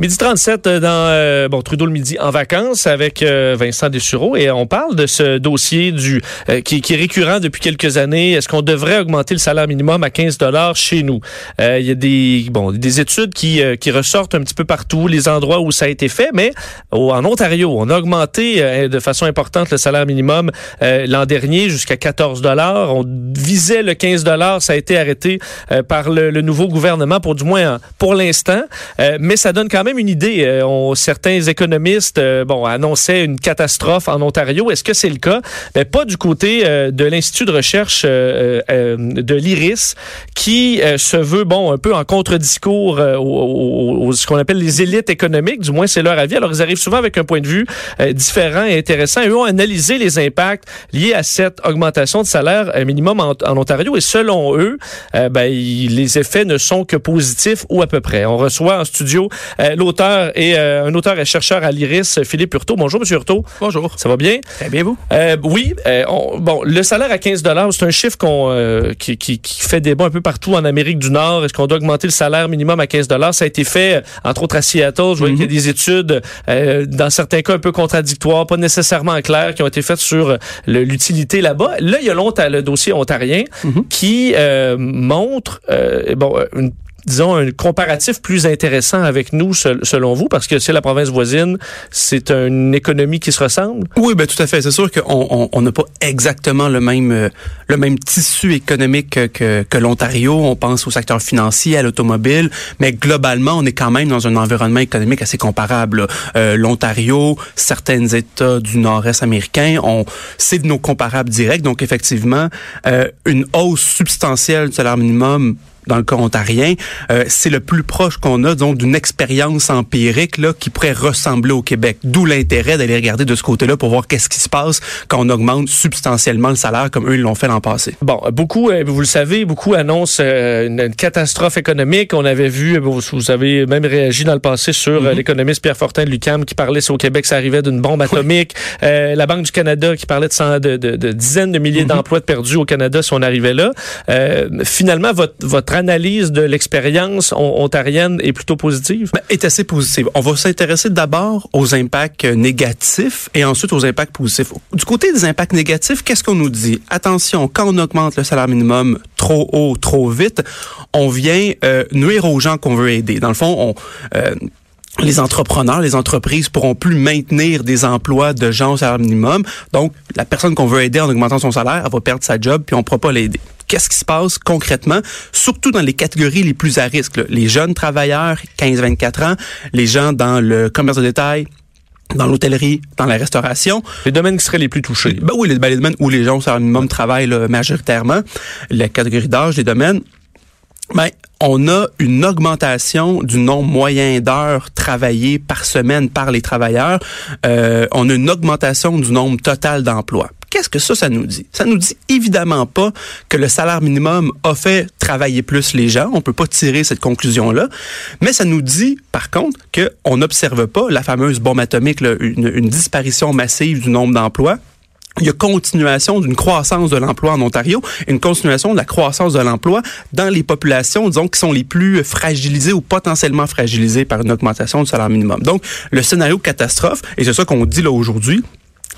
Midi 37 euh, dans euh, bon Trudeau le midi en vacances avec euh, Vincent Dessureau et on parle de ce dossier du qui, qui, est récurrent depuis quelques années. Est-ce qu'on devrait augmenter le salaire minimum à 15 dollars chez nous? Il y a des bon des études qui qui ressortent un petit peu partout, les endroits où ça a été fait, mais en Ontario, on a augmenté de façon importante le salaire minimum l'an dernier jusqu'à 14 dollars. On visait le 15 dollars, ça a été arrêté par le, le, nouveau gouvernement pour du moins pour l'instant, mais ça donne quand même même une idée. Euh, on, certains économistes euh, bon, annonçaient une catastrophe en Ontario. Est-ce que c'est le cas? Ben, pas du côté euh, de l'Institut de recherche de l'IRIS, qui se veut bon un peu en contre-discours aux, ce qu'on appelle les élites économiques. Du moins, c'est leur avis. Alors, ils arrivent souvent avec un point de vue différent et intéressant. Eux ont analysé les impacts liés à cette augmentation de salaire minimum en, Ontario. Et selon eux, ben, les effets ne sont que positifs ou à peu près. On reçoit en studio l'auteur et euh, un auteur et chercheur à l'IRIS, Philippe Hurtaud. Bonjour, Monsieur Hurtaud. Bonjour. Ça va bien? Très bien, vous? Euh, oui. Euh, bon, le salaire à 15 c'est un chiffre qu'on qui, qui, qui, fait débat un peu partout en Amérique du Nord. Est-ce qu'on doit augmenter le salaire minimum à 15 Ça a été fait, entre autres, à Seattle. Je vois qu'il y a mhm. des études, dans certains cas un peu contradictoires, pas nécessairement claires, qui ont été faites sur l'utilité là-bas. Là, il y a longtemps le dossier ontarien mhm. qui montre bon, une disons, un comparatif plus intéressant avec nous, selon vous, parce que c'est la province voisine, c'est une économie qui se ressemble? Oui, ben tout à fait. C'est sûr qu'on n'a pas exactement le même euh, le même tissu économique que, que, l'Ontario. On pense au secteur financier, à l'automobile, mais globalement, on est quand même dans un environnement économique assez comparable. Euh, L'Ontario, certains États du Nord-Est américain, c'est de nos comparables directs. Donc, effectivement, euh, une hausse substantielle du salaire minimum dans le cas ontarien, euh, c'est le plus proche qu'on a donc d'une expérience empirique là qui pourrait ressembler au Québec. D'où l'intérêt d'aller regarder de ce côté-là pour voir qu'est-ce qui se passe quand on augmente substantiellement le salaire comme eux ils l'ont fait l'an passé. Bon, beaucoup, euh, vous le savez, beaucoup annoncent euh, une, catastrophe économique. On avait vu, vous, avez même réagi dans le passé sur mm-hmm. l'économiste Pierre Fortin de Lucam qui parlait si au Québec ça arrivait d'une bombe atomique. la Banque du Canada qui parlait de, de, de, dizaines de milliers mm-hmm. d'emplois perdus au Canada si on arrivait là. finalement, votre, votre analyse de l'expérience ontarienne est plutôt positive? Ben, est assez positive. On va s'intéresser d'abord aux impacts négatifs et ensuite aux impacts positifs. Du côté des impacts négatifs, qu'est-ce qu'on nous dit? Attention, quand on augmente le salaire minimum trop haut, trop vite, on vient euh, nuire aux gens qu'on veut aider. Dans le fond, on... Euh, les entrepreneurs, les entreprises pourront plus maintenir des emplois de gens au salaire minimum. Donc, la personne qu'on veut aider en augmentant son salaire, elle va perdre sa job, puis on ne pourra pas l'aider qu'est-ce qui se passe concrètement, surtout dans les catégories les plus à risque, les jeunes travailleurs, 15-24 ans, les gens dans le commerce de détail, dans l'hôtellerie, dans la restauration. Les domaines qui seraient les plus touchés. Ben oui, les, ben, les domaines où les gens au salaire minimum travaillent majoritairement, la catégorie d'âge, les domaines. Ben, on a une augmentation du nombre moyen d'heures travaillées par semaine par les travailleurs. Euh, on a une augmentation du nombre total d'emplois. Qu'est-ce que ça, ça nous dit? Ça nous dit évidemment pas que le salaire minimum a fait travailler plus les gens. On peut pas tirer cette conclusion-là. Mais ça nous dit, par contre, qu'on n'observe pas la fameuse bombe atomique, une, disparition massive du nombre d'emplois il y a continuation d'une croissance de l'emploi en Ontario, une continuation de la croissance de l'emploi dans les populations, disons, qui sont les plus fragilisées ou potentiellement fragilisées par une augmentation du salaire minimum. Donc, le scénario catastrophe, et c'est ça qu'on dit là aujourd'hui,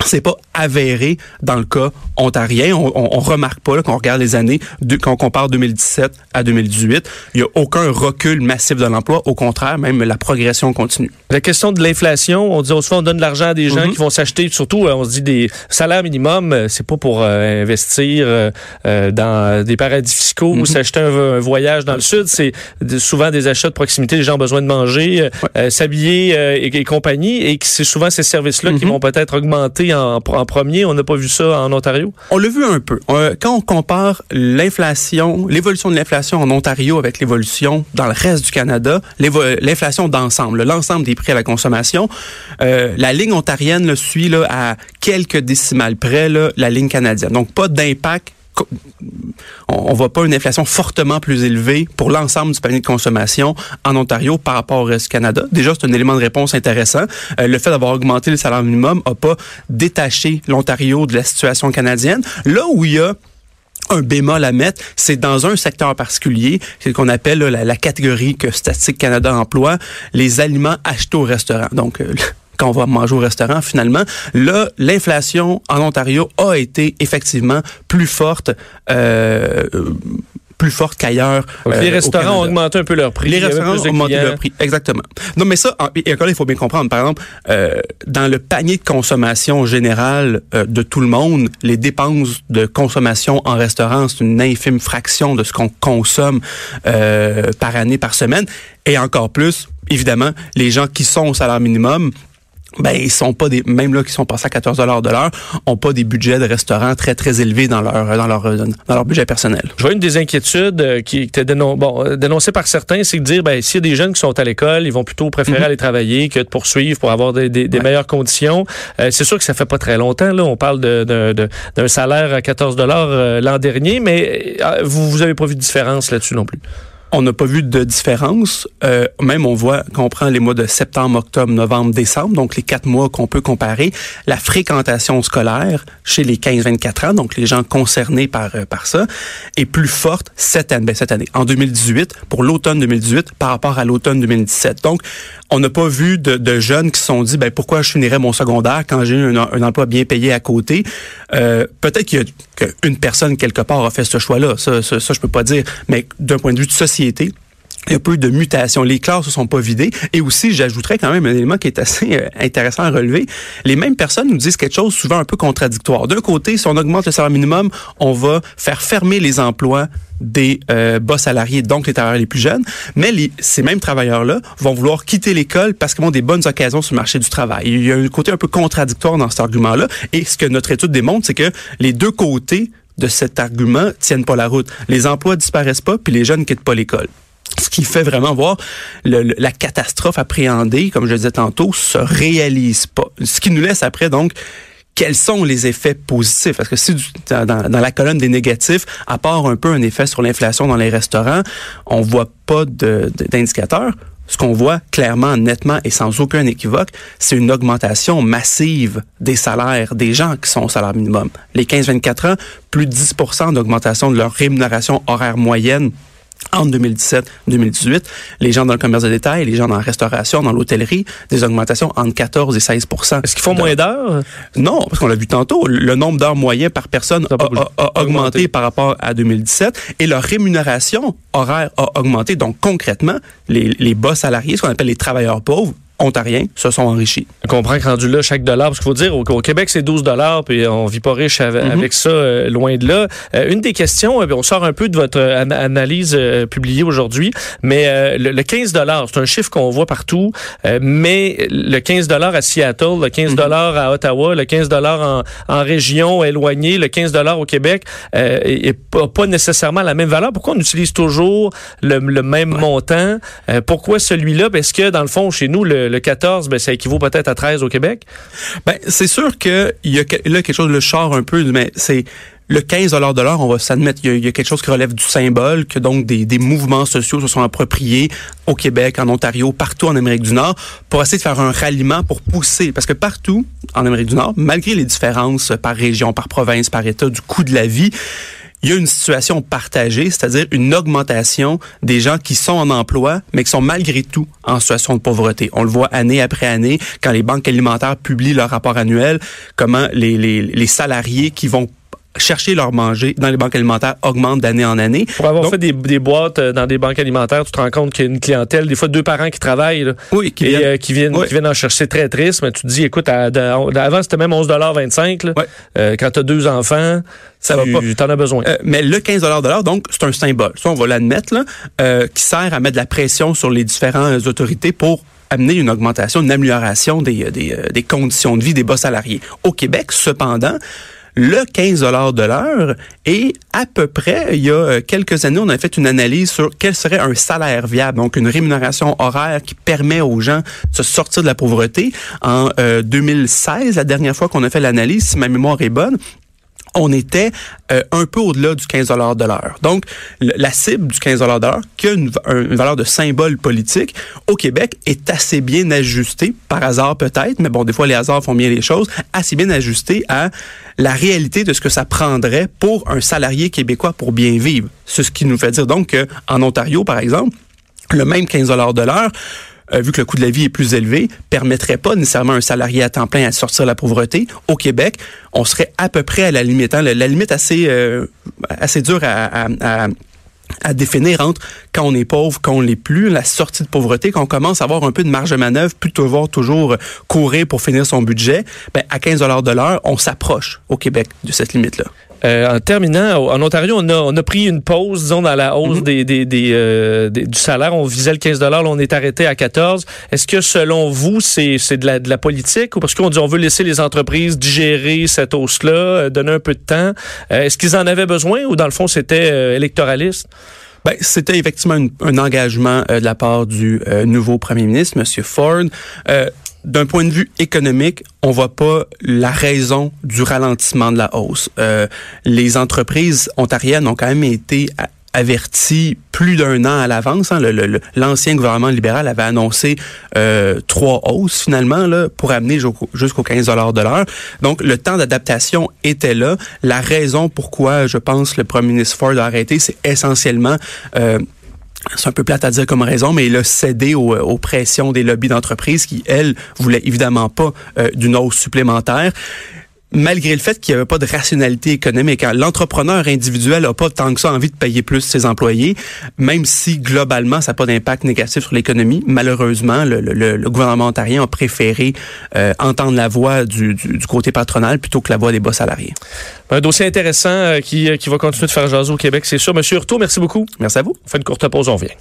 c'est pas avéré dans le cas ontarien. On, on, remarque pas là, quand on regarde les années, de, quand on compare 2017 à 2018, il y a aucun recul massif de l'emploi. Au contraire, même la progression continue. La question de l'inflation, on dit souvent on donne de l'argent à des gens mhm. qui vont s'acheter, surtout euh, on se dit des salaires minimum, euh, c'est pas pour euh, investir dans des paradis fiscaux ou mhm. s'acheter un, voyage dans le sud. C'est souvent des achats de proximité. Les gens ont besoin de manger, s'habiller et, compagnie, et c'est souvent ces services-là qui mhm. vont peut-être augmenter en, premier. On n'a pas vu ça en Ontario? On l'a vu un peu. Euh, quand on compare l'inflation, l'évolution de l'inflation en Ontario avec l'évolution dans le reste du Canada, l'inflation d'ensemble, l'ensemble des prix à la consommation, euh, la ligne ontarienne suit là, à quelques décimales près la ligne canadienne. Donc, pas d'impact on, voit pas une inflation fortement plus élevée pour l'ensemble du panier de consommation en Ontario par rapport au reste du Canada. Déjà, c'est un élément de réponse intéressant. Euh, le fait d'avoir augmenté le salaire minimum a pas détaché l'Ontario de la situation canadienne. Là où il y a un bémol à mettre, c'est dans un secteur particulier, c'est ce qu'on appelle la, catégorie que Statistique Canada emploie, les aliments achetés au restaurant. Donc, euh, quand on va manger au restaurant, finalement, là, l'inflation en Ontario a été effectivement plus forte. Euh, plus forte qu'ailleurs. les euh, restaurants ont augmenté un peu leur prix. Les restaurants ont augmenté leur prix, exactement. Non, mais ça, et encore il faut bien comprendre. Par exemple, euh, dans le panier de consommation général euh, de tout le monde, les dépenses de consommation en restaurant, c'est une infime fraction de ce qu'on consomme par année, par semaine. Et encore plus, évidemment, les gens qui sont au salaire minimum ben ils sont pas des même là qui sont passés à 14 dollars de l'heure, ont pas des budgets de restaurants très très élevés dans leur dans leur dans leur budget personnel. Je vois une des inquiétudes euh, qui était dénon bon, euh, dénoncée par certains, c'est de dire ben s'il y a des jeunes qui sont à l'école, ils vont plutôt préférer mhm. aller travailler que de poursuivre pour avoir des, des, meilleures conditions. Euh, c'est sûr que ça fait pas très longtemps là, on parle de d'un salaire à 14 dollars l'an dernier, mais vous vous avez pas vu de différence là-dessus non plus. On n'a pas vu de différence. Euh, même on voit qu'on prend les mois de septembre, octobre, novembre, décembre, donc les quatre mois qu'on peut comparer, la fréquentation scolaire chez les 15-24 ans, donc les gens concernés par euh, par ça, est plus forte cette année, ben, cette année, en 2018 pour l'automne 2018 par rapport à l'automne 2017. Donc on n'a pas vu de, de, jeunes qui se sont dit ben pourquoi je finirais mon secondaire quand j'ai un, un, emploi bien payé à côté? Euh, Peut-être qu'il y a qu'une personne quelque part a fait ce choix-là. Ça, ça, ça, je peux pas dire. Mais d'un point de vue de société, il y a peu de mutations. Les classes ne sont pas vidées. Et aussi, j'ajouterais quand même un élément qui est assez euh, intéressant à relever. Les mêmes personnes nous disent quelque chose souvent un peu contradictoire. D'un côté, si on augmente le salaire minimum, on va faire fermer les emplois des euh, bas salariés, donc les travailleurs les plus jeunes. Mais ces mêmes travailleurs-là vont vouloir quitter l'école parce qu'ils ont des bonnes occasions sur le marché du travail. Il y a un côté un peu contradictoire dans cet argument-là. Et ce que notre étude démontre, c'est que les deux côtés de cet argument tiennent pas la route. Les emplois disparaissent pas, puis les jeunes quittent pas l'école ce qui fait vraiment voir la catastrophe appréhendée, comme je le disais tantôt, se réalise pas. Ce qui nous laisse après donc quels sont les effets positifs? Parce que si dans, dans, la colonne des négatifs, à part un peu un effet sur l'inflation dans les restaurants, on voit pas d'indicateurs. Ce qu'on voit clairement, nettement et sans aucun équivoque, c'est une augmentation massive des salaires des gens qui sont au salaire minimum. Les 15-24 ans, plus de 10% d'augmentation de leur rémunération horaire moyenne entre 2017-2018, les gens dans le commerce de détail, les gens dans la restauration, dans l'hôtellerie, des augmentations entre 14 et 16% Est-ce qu'ils font moins d'heures? Non, parce qu'on l'a vu tantôt, le nombre d'heures moyennes par personne a, augmenté par rapport à 2017 et leur rémunération horaire a augmenté. Donc concrètement, les, les bas salariés, ce qu'on appelle les travailleurs pauvres, ontariens se sont enrichis. On comprend que rendu là, chaque dollar, parce qu'il faut dire, au, Québec, c'est 12 dollars, puis on vit pas riche avec, mhm. ça, euh, loin de là. Euh, une des questions, euh, on sort un peu de votre analyse publiée aujourd'hui, mais le, 15 dollars, c'est un chiffre qu'on voit partout, mais le 15 dollars à Seattle, le 15 mhm. dollars à Ottawa, le 15 dollars en, en, région éloignée, le 15 dollars au Québec, est pas, nécessairement la même valeur. Pourquoi on utilise toujours le, même montant? pourquoi celui-là? Parce que, dans le fond, chez nous, le, le 14, ben, ça équivaut peut-être à 13 au Québec? Ben, c'est sûr qu'il y a là quelque chose le char un peu, mais c'est le 15 de l'heure, on va s'admettre, il, y, a quelque chose qui relève du symbole, que donc des, des, mouvements sociaux se sont appropriés au Québec, en Ontario, partout en Amérique du Nord, pour essayer de faire un ralliement pour pousser. Parce que partout en Amérique du Nord, malgré les différences par région, par province, par État, du coût de la vie, il y a une situation partagée, c'est-à-dire une augmentation des gens qui sont en emploi, mais qui sont malgré tout en situation de pauvreté. On le voit année après année quand les banques alimentaires publient leur rapport annuel, comment les, les, les salariés qui vont chercher leur manger dans les banques alimentaires augmente d'année en année. Pour avoir fait des, des, boîtes euh, dans des banques alimentaires, tu te rends compte qu'il y a une clientèle, des fois deux parents qui travaillent oui, qui, et, viennent, euh, qui, viennent, qui viennent en chercher très triste, mais tu te dis, écoute, avant c'était même 11,25 là, euh, quand tu as deux enfants, ça tu, va pas. en as besoin. mais le 15 donc c'est un symbole, ça on va l'admettre, là, qui sert à mettre de la pression sur les différentes autorités pour amener une augmentation, une amélioration des, des, des conditions de vie des bas salariés. Au Québec, cependant, le 15 de l'heure et à peu près, il y a euh, quelques années, on a fait une analyse sur quel serait un salaire viable, donc une rémunération horaire qui permet aux gens de sortir de la pauvreté. En 2016, euh, la dernière fois qu'on a fait l'analyse, si ma mémoire est bonne, on était euh, un peu au-delà du 15 de l'heure. Donc, la cible du 15 de l'heure, qui a une, valeur de symbole politique, au Québec, est assez bien ajustée, par hasard peut-être, mais bon, des fois les hasards font bien les choses, assez bien ajustée à la réalité de ce que ça prendrait pour un salarié québécois pour bien vivre. C'est ce qui nous fait dire donc qu'en Ontario, par exemple, le même 15 de l'heure, euh, vu que le coût de la vie est plus élevé, permettrait pas nécessairement un salarié à temps plein à sortir de la pauvreté. Au Québec, on serait à peu près à la limite. Hein, la, limite assez euh, assez dure à, à, définir entre quand on est pauvre, quand on l'est plus, la sortie de pauvreté, quand on commence à avoir un peu de marge de manœuvre, plutôt voir toujours courir pour finir son budget, ben à 15 dollars de l'heure, on s'approche au Québec de cette limite-là. Euh, en terminant, en Ontario, on a, on a pris une pause, disons, dans la hausse mhm. des, des, des, euh, du salaire. On visait le 15 là, on est arrêté à 14 Est-ce que, selon vous, c'est de la, de la politique ou parce qu'on dit on veut laisser les entreprises digérer cette hausse-là, euh, donner un peu de temps? Est-ce qu'ils en avaient besoin ou, dans le fond, c'était électoraliste? Ben, c'était effectivement un engagement de la part du nouveau premier ministre, M. Ford d'un point de vue économique, on voit pas la raison du ralentissement de la hausse. Euh, les entreprises ontariennes ont quand même été averties plus d'un an à l'avance. Hein. L'ancien gouvernement libéral avait annoncé euh, trois hausses finalement là, pour amener jusqu'au 15 de l'heure. Donc le temps d'adaptation était là. La raison pourquoi je pense le premier ministre Ford a arrêté, c'est essentiellement euh, c'est un peu plate à dire comme raison, mais il a cédé aux, pressions des lobbies d'entreprise qui, elles, voulaient évidemment pas euh, d'une hausse supplémentaire malgré le fait qu'il n'y avait pas de rationalité économique. Hein. L'entrepreneur individuel n'a pas tant que ça envie de payer plus ses employés, même si globalement ça n'a pas d'impact négatif sur l'économie. Malheureusement, le, gouvernement ontarien a préféré euh, entendre la voix du, côté patronal plutôt que la voix des bas salariés. Un dossier intéressant euh, qui, qui va continuer de faire jaser au Québec, c'est sûr. Monsieur Hurtaud, merci beaucoup. Merci à vous. On fait une courte pause, on revient.